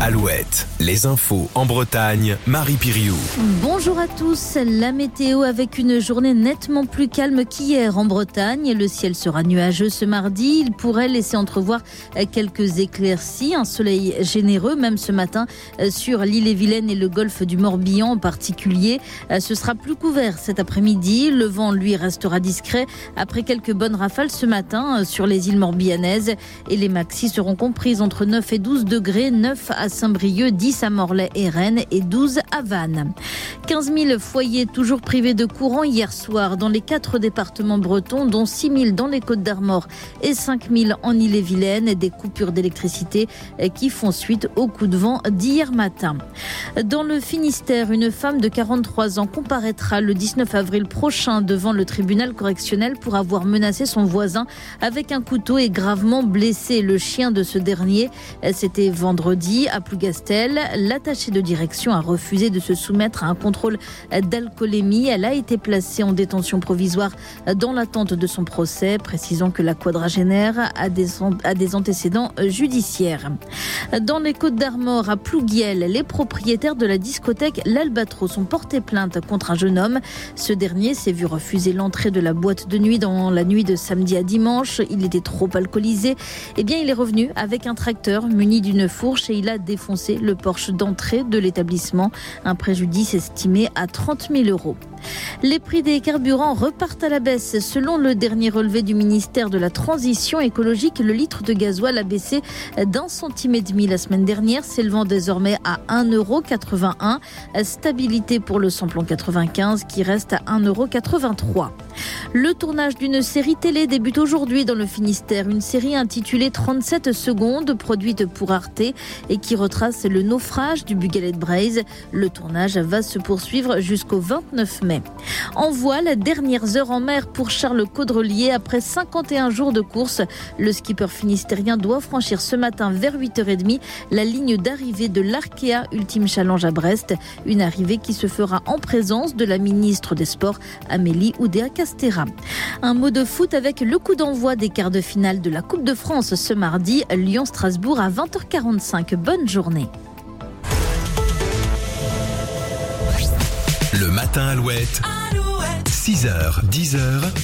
Alouette, les infos en Bretagne, Marie Piriou. Bonjour à tous. La météo avec une journée nettement plus calme qu'hier en Bretagne. Le ciel sera nuageux ce mardi. Il pourrait laisser entrevoir quelques éclaircies, un soleil généreux même ce matin sur l'île et Vilaine et le golfe du Morbihan en particulier. Ce sera plus couvert cet après-midi. Le vent lui restera discret après quelques bonnes rafales ce matin sur les îles morbihanaises et les maxis seront comprises entre 9 et 12 degrés, 9 à Saint-Brieuc, 10 à Morlaix et Rennes et 12 à Vannes. 15 000 foyers toujours privés de courant hier soir dans les quatre départements bretons, dont 6 000 dans les Côtes d'Armor et 5 000 en Ille-et-Vilaine. Des coupures d'électricité qui font suite au coup de vent d'hier matin. Dans le Finistère, une femme de 43 ans comparaîtra le 19 avril prochain devant le tribunal correctionnel pour avoir menacé son voisin avec un couteau et gravement blessé le chien de ce dernier. C'était vendredi à Plougastel. L'attaché de direction a refusé de se soumettre à un contrôle d'alcoolémie. Elle a été placée en détention provisoire dans l'attente de son procès, précisant que la quadragénaire a des, a des antécédents judiciaires. Dans les Côtes d'Armor, à Plouguiel, les propriétaires de la discothèque L'Albatros ont porté plainte contre un jeune homme. Ce dernier s'est vu refuser l'entrée de la boîte de nuit dans la nuit de samedi à dimanche. Il était trop alcoolisé. Eh bien, il est revenu avec un tracteur muni d'une fourche et il a défoncé le porche d'entrée de l'établissement. Un préjudice estimé à 30 000 euros. Les prix des carburants repartent à la baisse. Selon le dernier relevé du ministère de la Transition écologique, le litre de gasoil a baissé d'un centime et demi la semaine dernière, s'élevant désormais à 1,81€. Stabilité pour le samplon 95 qui reste à 1,83€. Le tournage d'une série télé débute aujourd'hui dans le Finistère. Une série intitulée 37 secondes, produite pour Arte et qui retrace le naufrage du Bugalet Braise. Le tournage va se poursuivre jusqu'au 29 mai. En voile, dernières heures en mer pour Charles Caudrelier. Après 51 jours de course, le skipper finistérien doit franchir ce matin vers 8h30 la ligne d'arrivée de l'Arkea Ultime Challenge à Brest. Une arrivée qui se fera en présence de la ministre des Sports, Amélie Oudéa-Castera. Un mot de foot avec le coup d'envoi des quarts de finale de la Coupe de France ce mardi, Lyon-Strasbourg à 20h45. Bonne journée. Le matin Alouette. 6h, 10h.